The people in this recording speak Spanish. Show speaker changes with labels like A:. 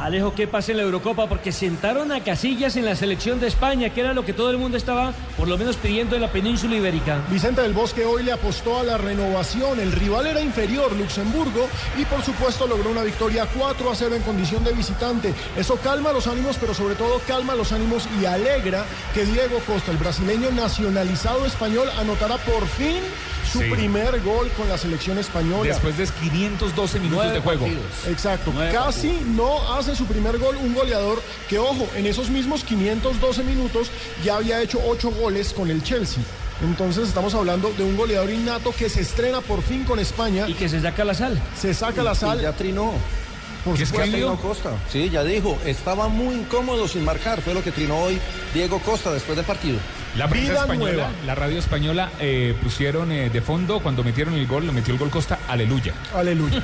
A: Alejo, ¿qué pasa en la Eurocopa? Porque sentaron a Casillas en la selección de España, que era lo que todo el mundo estaba, por lo menos, pidiendo en la península ibérica.
B: Vicente del Bosque hoy le apostó a la renovación. El rival era inferior, Luxemburgo, y por supuesto logró una victoria 4 a 0 en condición de visitante. Eso calma los ánimos, pero sobre todo calma los ánimos y alegra que Diego Costa, el brasileño nacionalizado español, anotará por fin su
C: Sí.
B: primer gol con la selección española.
C: Después de 512 minutos de juego.
B: Exacto, casi no hace su primer gol un goleador que, ojo, en esos mismos 512 minutos ya había hecho 8 goles con el Chelsea. Entonces estamos hablando de un goleador innato que se estrena por fin con España,
A: Y que se saca la sal.
B: se saca la
D: Y
B: sal,
D: ya trinó.
B: por
C: ¿Qué
B: supuesto.
C: escribió?
D: Trinó Costa. Sí, ya dijo, estaba muy incómodo sin marcar. Fue lo que trinó hoy Diego Costa después del partido.
C: La prensa
B: Vida
C: española,
B: nueva.
C: la radio española eh, pusieron eh, de fondo cuando metieron el gol, lo metió el gol Costa, aleluya.
B: Aleluya.